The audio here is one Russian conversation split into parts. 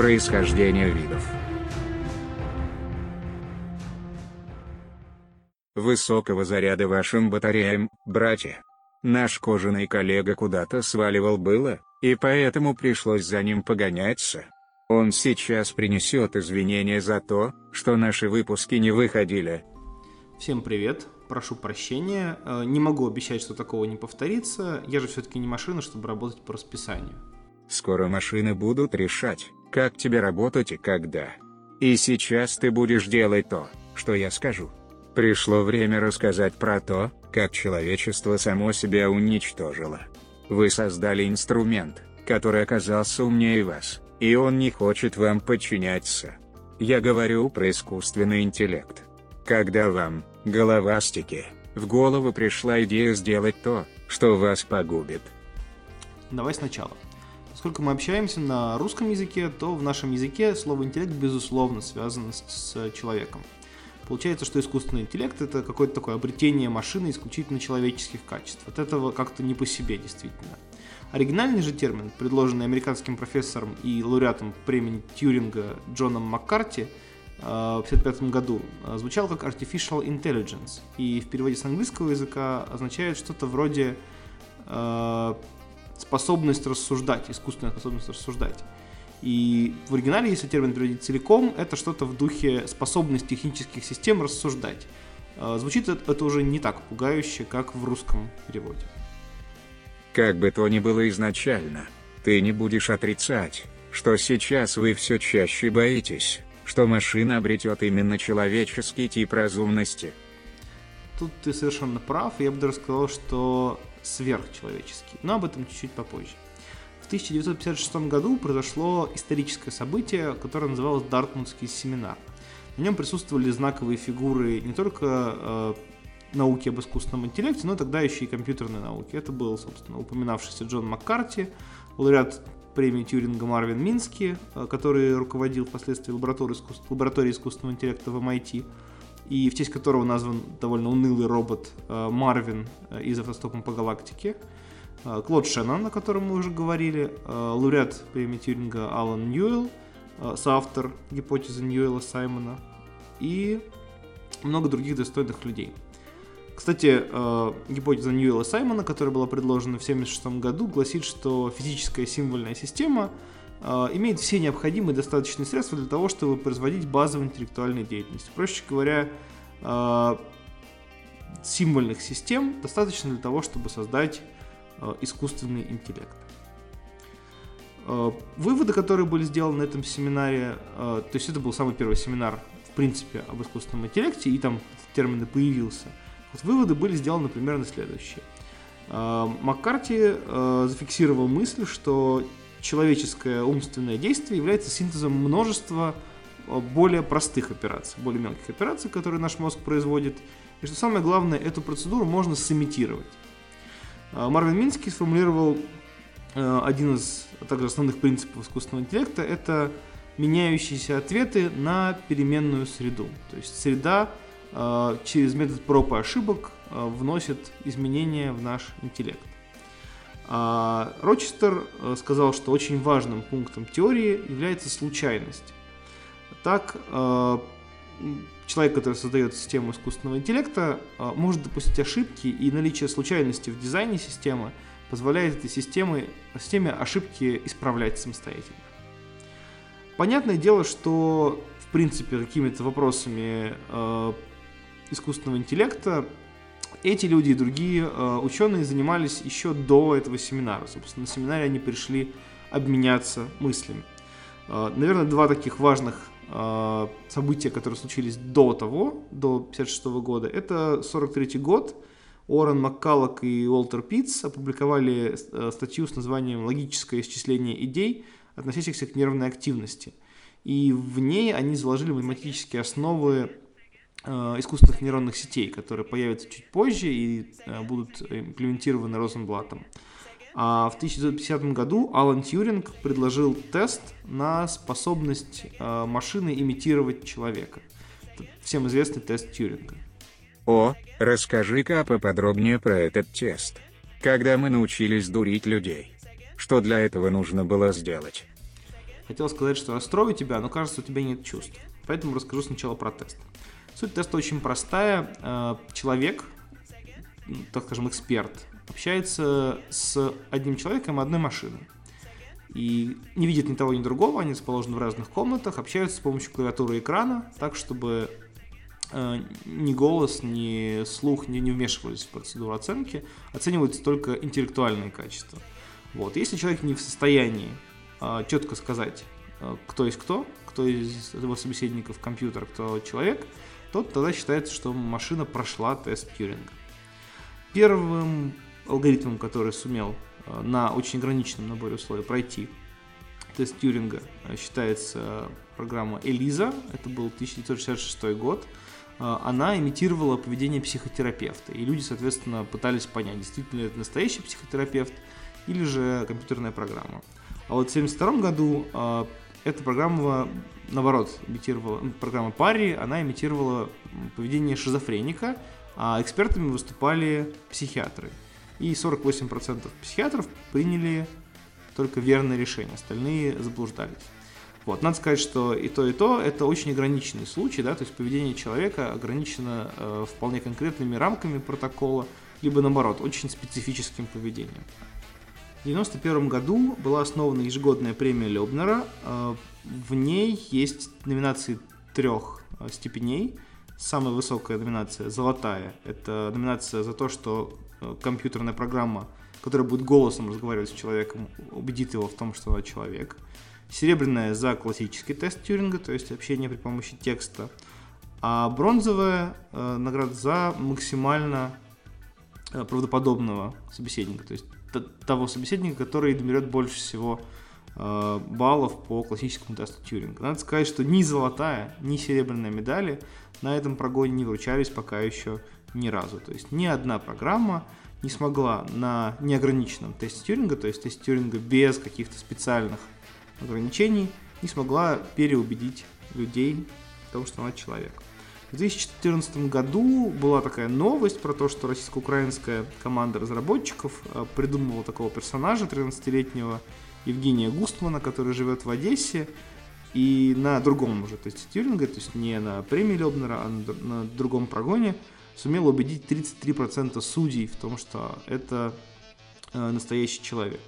Происхождение видов. Высокого заряда вашим батареям, братья. Наш кожаный коллега куда-то сваливал было, и поэтому пришлось за ним погоняться. Он сейчас принесет извинения за то, что наши выпуски не выходили. Всем привет, прошу прощения, э, не могу обещать, что такого не повторится, я же все-таки не машина, чтобы работать по расписанию. Скоро машины будут решать, как тебе работать и когда. И сейчас ты будешь делать то, что я скажу. Пришло время рассказать про то, как человечество само себя уничтожило. Вы создали инструмент, который оказался умнее вас, и он не хочет вам подчиняться. Я говорю про искусственный интеллект. Когда вам, головастики, в голову пришла идея сделать то, что вас погубит. Давай сначала. Поскольку мы общаемся на русском языке, то в нашем языке слово интеллект безусловно связано с, с человеком. Получается, что искусственный интеллект это какое-то такое обретение машины исключительно человеческих качеств. От этого как-то не по себе действительно. Оригинальный же термин, предложенный американским профессором и лауреатом премии Тьюринга Джоном Маккарти э, в 1955 году, э, звучал как Artificial Intelligence и в переводе с английского языка означает что-то вроде э, способность рассуждать, искусственная способность рассуждать. И в оригинале, если термин переводить целиком, это что-то в духе способность технических систем рассуждать. Звучит это уже не так пугающе, как в русском переводе. Как бы то ни было изначально, ты не будешь отрицать, что сейчас вы все чаще боитесь, что машина обретет именно человеческий тип разумности. Тут ты совершенно прав, я бы даже сказал, что сверхчеловеческий, но об этом чуть-чуть попозже. В 1956 году произошло историческое событие, которое называлось Дартмутский семинар. На нем присутствовали знаковые фигуры не только э, науки об искусственном интеллекте, но тогда еще и компьютерной науки. Это был, собственно, упоминавшийся Джон Маккарти, лауреат премии Тьюринга Марвин Мински, э, который руководил впоследствии лабораторией, искусств... искусственного интеллекта в MIT, и в честь которого назван довольно унылый робот э, Марвин э, из «Автостопом по галактике», Клод Шеннон, о котором мы уже говорили, лауреат премии Тьюринга Алан Ньюэлл, соавтор гипотезы Ньюэлла Саймона и много других достойных людей – кстати, э, гипотеза Ньюэлла Саймона, которая была предложена в 1976 году, гласит, что физическая символьная система э, имеет все необходимые достаточные средства для того, чтобы производить базовую интеллектуальную деятельность. Проще говоря, э, символьных систем достаточно для того, чтобы создать искусственный интеллект. Выводы, которые были сделаны на этом семинаре, то есть это был самый первый семинар, в принципе, об искусственном интеллекте, и там термин появился – вот выводы были сделаны примерно следующие. А, Маккарти а, зафиксировал мысль, что человеческое умственное действие является синтезом множества а, более простых операций, более мелких операций, которые наш мозг производит. И что самое главное, эту процедуру можно сымитировать. Марвин Минский сформулировал один из также основных принципов искусственного интеллекта – это меняющиеся ответы на переменную среду. То есть среда Э, через метод проб и ошибок э, вносит изменения в наш интеллект. А Рочестер э, сказал, что очень важным пунктом теории является случайность. Так, человек, который создает систему искусственного интеллекта, может допустить ошибки, и наличие случайности в дизайне системы позволяет этой системе, системе ошибки исправлять самостоятельно. Понятное дело, что в принципе какими-то вопросами искусственного интеллекта эти люди и другие э, ученые занимались еще до этого семинара. Собственно, на семинаре они пришли обменяться мыслями. Э, наверное, два таких важных э, события, которые случились до того, до 56 года, это 43 год. Уоррен Маккаллок и Уолтер Питц опубликовали статью с названием «Логическое исчисление идей, относящихся к нервной активности». И в ней они заложили математические основы искусственных нейронных сетей, которые появятся чуть позже и э, будут имплементированы Розенблатом. А в 1950 году Алан Тьюринг предложил тест на способность э, машины имитировать человека. Это всем известный тест Тьюринга. О, расскажи-ка поподробнее про этот тест. Когда мы научились дурить людей. Что для этого нужно было сделать? Хотел сказать, что расстрою тебя, но кажется, у тебя нет чувств. Поэтому расскажу сначала про тест. Суть теста очень простая. Э, человек, так скажем, эксперт, общается с одним человеком и одной машиной. И не видит ни того, ни другого, они расположены в разных комнатах, общаются с помощью клавиатуры экрана, так, чтобы э, ни голос, ни слух не, не вмешивались в процедуру оценки, оцениваются только интеллектуальные качества. Вот. Если человек не в состоянии э, четко сказать, э, кто есть кто, кто из его собеседников компьютер, кто человек, то тогда считается, что машина прошла тест Тьюринга. Первым алгоритмом, который сумел э, на очень ограниченном наборе условий пройти тест Тьюринга, э, считается программа Элиза. Это был 1966 год. Э, она имитировала поведение психотерапевта. И люди, соответственно, пытались понять, действительно ли это настоящий психотерапевт или же компьютерная программа. А вот в 1972 году эта программа, наоборот, имитировала, программа Пари, она имитировала поведение шизофреника, а экспертами выступали психиатры. И 48% психиатров приняли только верное решение, остальные заблуждались. Вот. Надо сказать, что и то, и то это очень ограниченный случай, да, то есть поведение человека ограничено э, вполне конкретными рамками протокола, либо наоборот, очень специфическим поведением. В 1991 году была основана ежегодная премия Лебнера. Э, в ней есть номинации трех э, степеней. Самая высокая номинация – золотая. Это номинация за то, что э, компьютерная программа, которая будет голосом разговаривать с человеком, убедит его в том, что она человек. Серебряная за классический тест Тьюринга, то есть общение при помощи текста. А бронзовая награда за максимально правдоподобного собеседника, то есть того собеседника, который наберет больше всего э, баллов по классическому тесту Тьюринга. Надо сказать, что ни золотая, ни серебряная медали на этом прогоне не вручались пока еще ни разу. То есть ни одна программа не смогла на неограниченном тесте Тьюринга, то есть тесте Тьюринга без каких-то специальных ограничений, не смогла переубедить людей в том, что она человек. В 2014 году была такая новость про то, что российско-украинская команда разработчиков э, придумывала такого персонажа 13-летнего Евгения Густмана, который живет в Одессе, и на другом уже тесте Тьюринга, то есть не на премии Лебнера, а на, на другом прогоне, сумел убедить 33% судей в том, что это э, настоящий человек.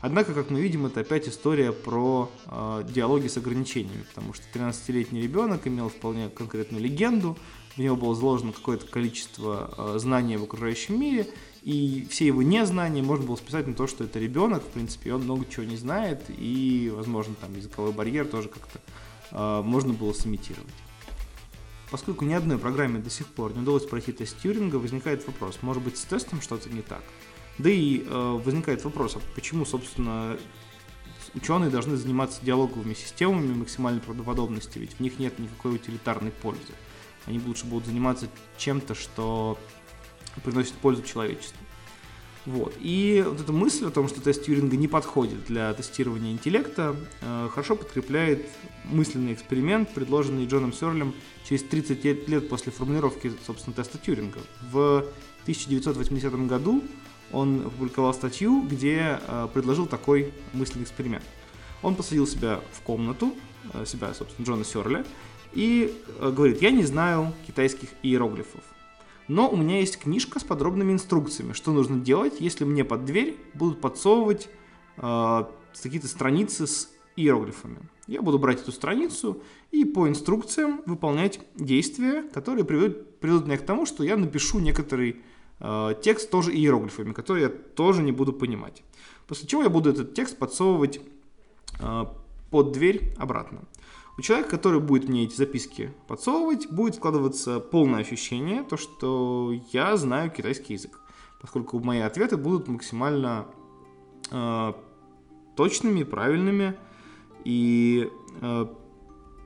Однако, как мы видим, это опять история про э, диалоги с ограничениями, потому что 13-летний ребенок имел вполне конкретную легенду, в него было заложено какое-то количество э, знаний в окружающем мире, и все его незнания можно было списать на то, что это ребенок, в принципе, он много чего не знает, и, возможно, там языковой барьер тоже как-то э, можно было сымитировать. Поскольку ни одной программе до сих пор не удалось пройти тест Тьюринга, возникает вопрос, может быть, с тестом что-то не так? Да и э, возникает вопрос, а почему, собственно, ученые должны заниматься диалоговыми системами максимальной правдоподобности, ведь в них нет никакой утилитарной пользы. Они лучше будут заниматься чем-то, что приносит пользу человечеству. Вот. И вот эта мысль о том, что тест Тьюринга не подходит для тестирования интеллекта, э, хорошо подкрепляет мысленный эксперимент, предложенный Джоном Серлем через 30 лет после формулировки, собственно, теста Тьюринга. В 1980 году он опубликовал статью, где э, предложил такой мысленный эксперимент. Он посадил себя в комнату, э, себя, собственно, Джона Сёрля, и э, говорит, я не знаю китайских иероглифов, но у меня есть книжка с подробными инструкциями, что нужно делать, если мне под дверь будут подсовывать э, какие-то страницы с иероглифами. Я буду брать эту страницу и по инструкциям выполнять действия, которые приведут, приведут меня к тому, что я напишу некоторый текст тоже иероглифами, который я тоже не буду понимать. После чего я буду этот текст подсовывать э, под дверь обратно. У человека, который будет мне эти записки подсовывать, будет складываться полное ощущение, то, что я знаю китайский язык, поскольку мои ответы будут максимально э, точными, правильными, и э,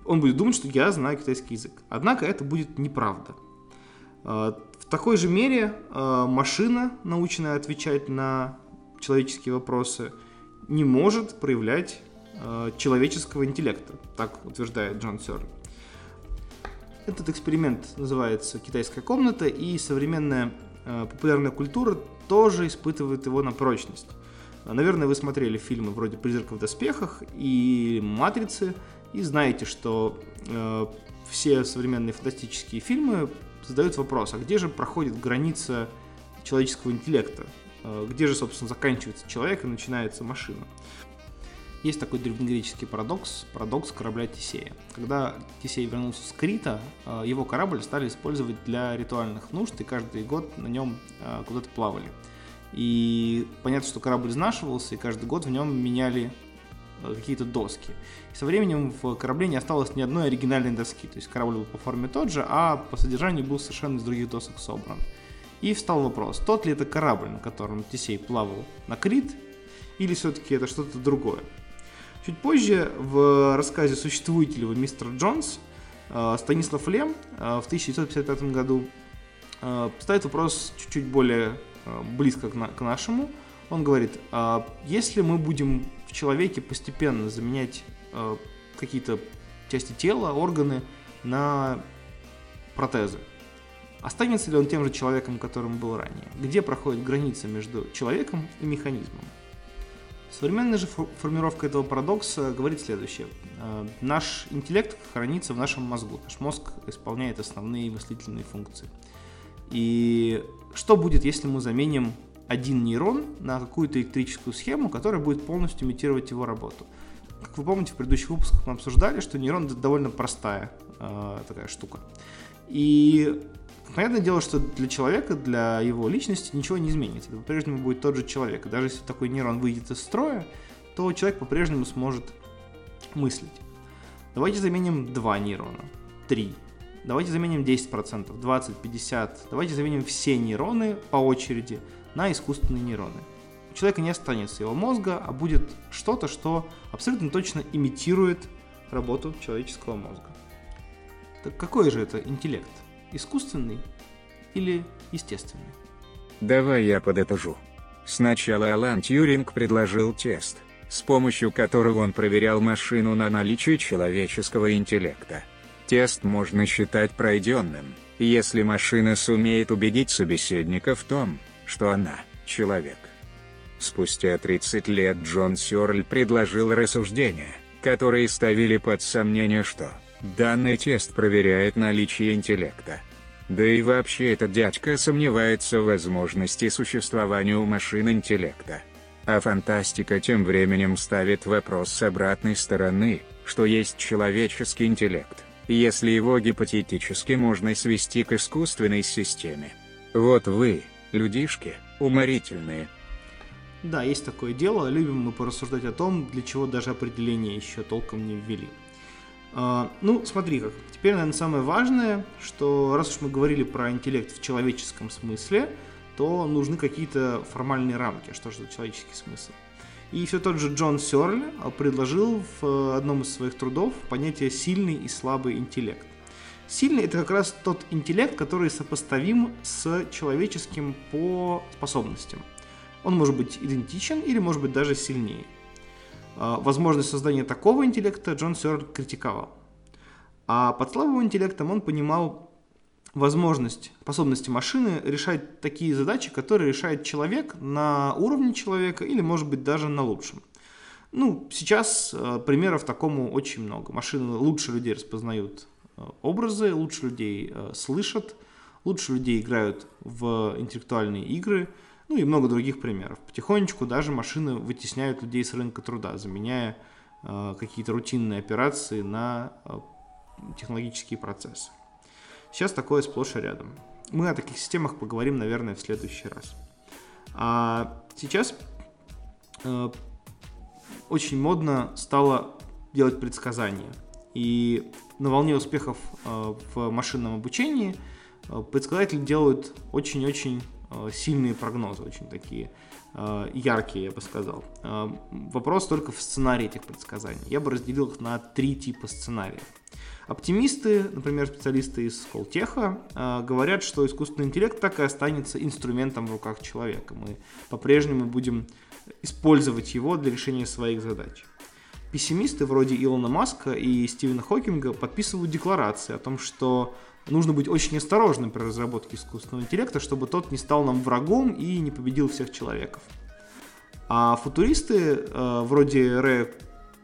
он будет думать, что я знаю китайский язык. Однако это будет неправда. Э, такой же мере э, машина, наученная отвечать на человеческие вопросы, не может проявлять э, человеческого интеллекта, так утверждает Джон Сёрли. Этот эксперимент называется «Китайская комната», и современная популярная культура тоже испытывает его на прочность. Наверное, вы смотрели фильмы вроде «Призрака в доспехах» и «Матрицы», и знаете, что э, все современные фантастические фильмы задают вопрос, а где же проходит граница человеческого интеллекта? Э, где же, собственно, заканчивается человек и начинается машина? Есть такой древнегреческий парадокс, парадокс корабля Тесея. Когда Тесей вернулся с Крита, э, его корабль стали использовать для ритуальных нужд, и каждый год на нем э, куда-то плавали. И понятно, что корабль изнашивался, и каждый год в нем меняли какие-то доски. И со временем в корабле не осталось ни одной оригинальной доски. То есть корабль был по форме тот же, а по содержанию был совершенно из других досок собран. И встал вопрос, тот ли это корабль, на котором Тесей плавал на Крит, или все-таки это что-то другое. Чуть позже в рассказе «Существуете ли вы, мистер Джонс» э, Станислав Лем э, в 1955 году ставит вопрос чуть-чуть более Э, близко к, нашему. Он говорит, а если мы будем в человеке постепенно заменять э, какие-то части тела, органы на протезы, останется ли он тем же человеком, которым был ранее? Где проходит граница между человеком и механизмом? Современная же формировка этого парадокса говорит следующее. Э, наш интеллект хранится в нашем мозгу. Наш мозг исполняет основные мыслительные функции. И что будет, если мы заменим один нейрон на какую-то электрическую схему, которая будет полностью имитировать его работу? Как вы помните, в предыдущих выпусках мы обсуждали, что нейрон довольно простая э, такая штука. И понятное дело, что для человека, для его личности ничего не изменится. Это по-прежнему будет тот же человек. Даже если такой нейрон выйдет из строя, то человек по-прежнему сможет мыслить. Давайте заменим два нейрона, три, Давайте заменим 10%, 20, 50. Давайте заменим все нейроны по очереди на искусственные нейроны. У человека не останется его мозга, а будет что-то, что абсолютно точно имитирует работу человеческого мозга. Так какой же это интеллект? Искусственный или естественный? Давай я подытожу. Сначала Алан Тьюринг предложил тест, с помощью которого он проверял машину на наличие человеческого интеллекта. Тест можно считать пройденным, если машина сумеет убедить собеседника в том, что она – человек. Спустя 30 лет Джон Сёрль предложил рассуждения, которые ставили под сомнение, что данный тест проверяет наличие интеллекта. Да и вообще этот дядька сомневается в возможности существования у машин интеллекта. А фантастика тем временем ставит вопрос с обратной стороны, что есть человеческий интеллект если его гипотетически можно свести к искусственной системе. Вот вы, людишки, уморительные. Да, есть такое дело, любим мы порассуждать о том, для чего даже определение еще толком не ввели. А, ну, смотри как. Теперь, наверное, самое важное, что раз уж мы говорили про интеллект в человеческом смысле, то нужны какие-то формальные рамки. Что же человеческий смысл? И все тот же Джон Сёрль предложил в э, одном из своих трудов понятие «сильный и слабый интеллект». Сильный – это как раз тот интеллект, который сопоставим с человеческим по способностям. Он может быть идентичен или может быть даже сильнее. А, возможность создания такого интеллекта Джон Сёрль критиковал. А под слабым интеллектом он понимал возможность, способности машины решать такие задачи, которые решает человек на уровне человека или, может быть, даже на лучшем. Ну, сейчас э, примеров такому очень много. Машины лучше людей распознают образы, лучше людей э, слышат, лучше людей играют в интеллектуальные игры, ну и много других примеров. Потихонечку даже машины вытесняют людей с рынка труда, заменяя э, какие-то рутинные операции на э, технологические процессы. Сейчас такое сплошь и рядом. Мы о таких системах поговорим, наверное, в следующий раз. А сейчас э, очень модно стало делать предсказания. И на волне успехов э, в машинном обучении э, предсказатели делают очень-очень э, сильные прогнозы, очень такие яркие, я бы сказал. Вопрос только в сценарии этих предсказаний. Я бы разделил их на три типа сценариев. Оптимисты, например, специалисты из Колтеха, говорят, что искусственный интеллект так и останется инструментом в руках человека. Мы по-прежнему будем использовать его для решения своих задач. Пессимисты вроде Илона Маска и Стивена Хокинга подписывают декларации о том, что нужно быть очень осторожным при разработке искусственного интеллекта, чтобы тот не стал нам врагом и не победил всех человеков. А футуристы, э, вроде Рэя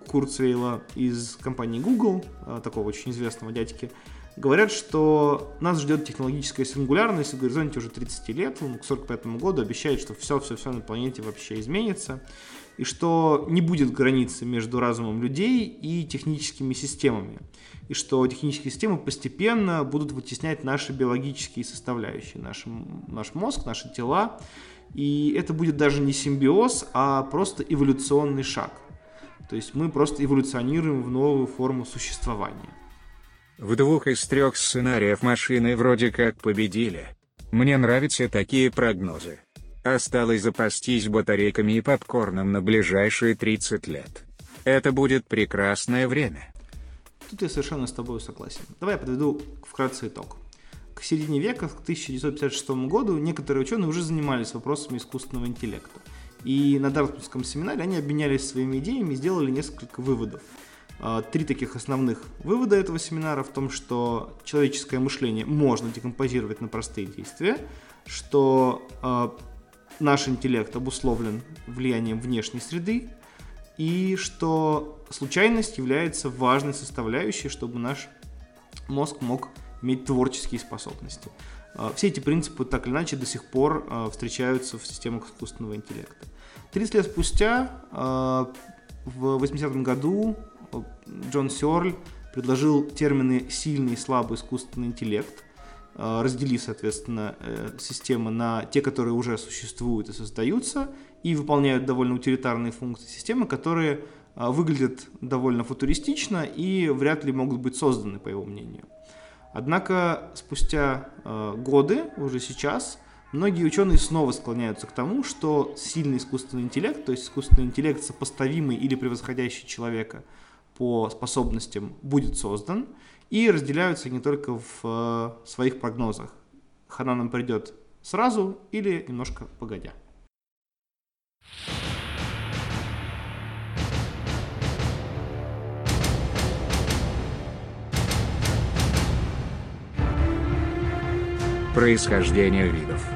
Курцвейла из компании Google, э, такого очень известного дядьки, говорят, что нас ждет технологическая сингулярность в горизонте уже 30 лет, он к 45 году обещает, что все-все-все на планете вообще изменится, и что не будет границы между разумом людей и техническими системами, и что технические системы постепенно будут вытеснять наши биологические составляющие, наш, наш мозг, наши тела, и это будет даже не симбиоз, а просто эволюционный шаг. То есть мы просто эволюционируем в новую форму существования. В двух из трех сценариев машины вроде как победили. Мне нравятся такие прогнозы. Осталось запастись батарейками и попкорном на ближайшие 30 лет. Это будет прекрасное время. Тут я совершенно с тобой согласен. Давай я подведу вкратце итог. К середине века, к 1956 году, некоторые ученые уже занимались вопросами искусственного интеллекта. И на Дартмутском семинаре они обменялись своими идеями и сделали несколько выводов. А, три таких основных вывода этого семинара в том, что человеческое мышление можно декомпозировать на простые действия, что а, наш интеллект обусловлен влиянием внешней среды, и что случайность является важной составляющей, чтобы наш мозг мог иметь творческие способности. А, все эти принципы так или иначе до сих пор встречаются в системах искусственного интеллекта. 30 лет спустя, в 80-м году, Джон Сёрль предложил термины «сильный» и «слабый искусственный интеллект», разделив, соответственно, э, системы на те, которые уже существуют и создаются, и выполняют довольно утилитарные функции системы, которые э, выглядят довольно футуристично и вряд ли могут быть созданы, по его мнению. Однако спустя годы, уже сейчас, многие ученые снова склоняются к тому, что сильный искусственный интеллект, то есть искусственный интеллект, сопоставимый или превосходящий человека – по способностям будет создан, и разделяются не только в э, своих прогнозах. Хана нам придет сразу или немножко погодя. Происхождение видов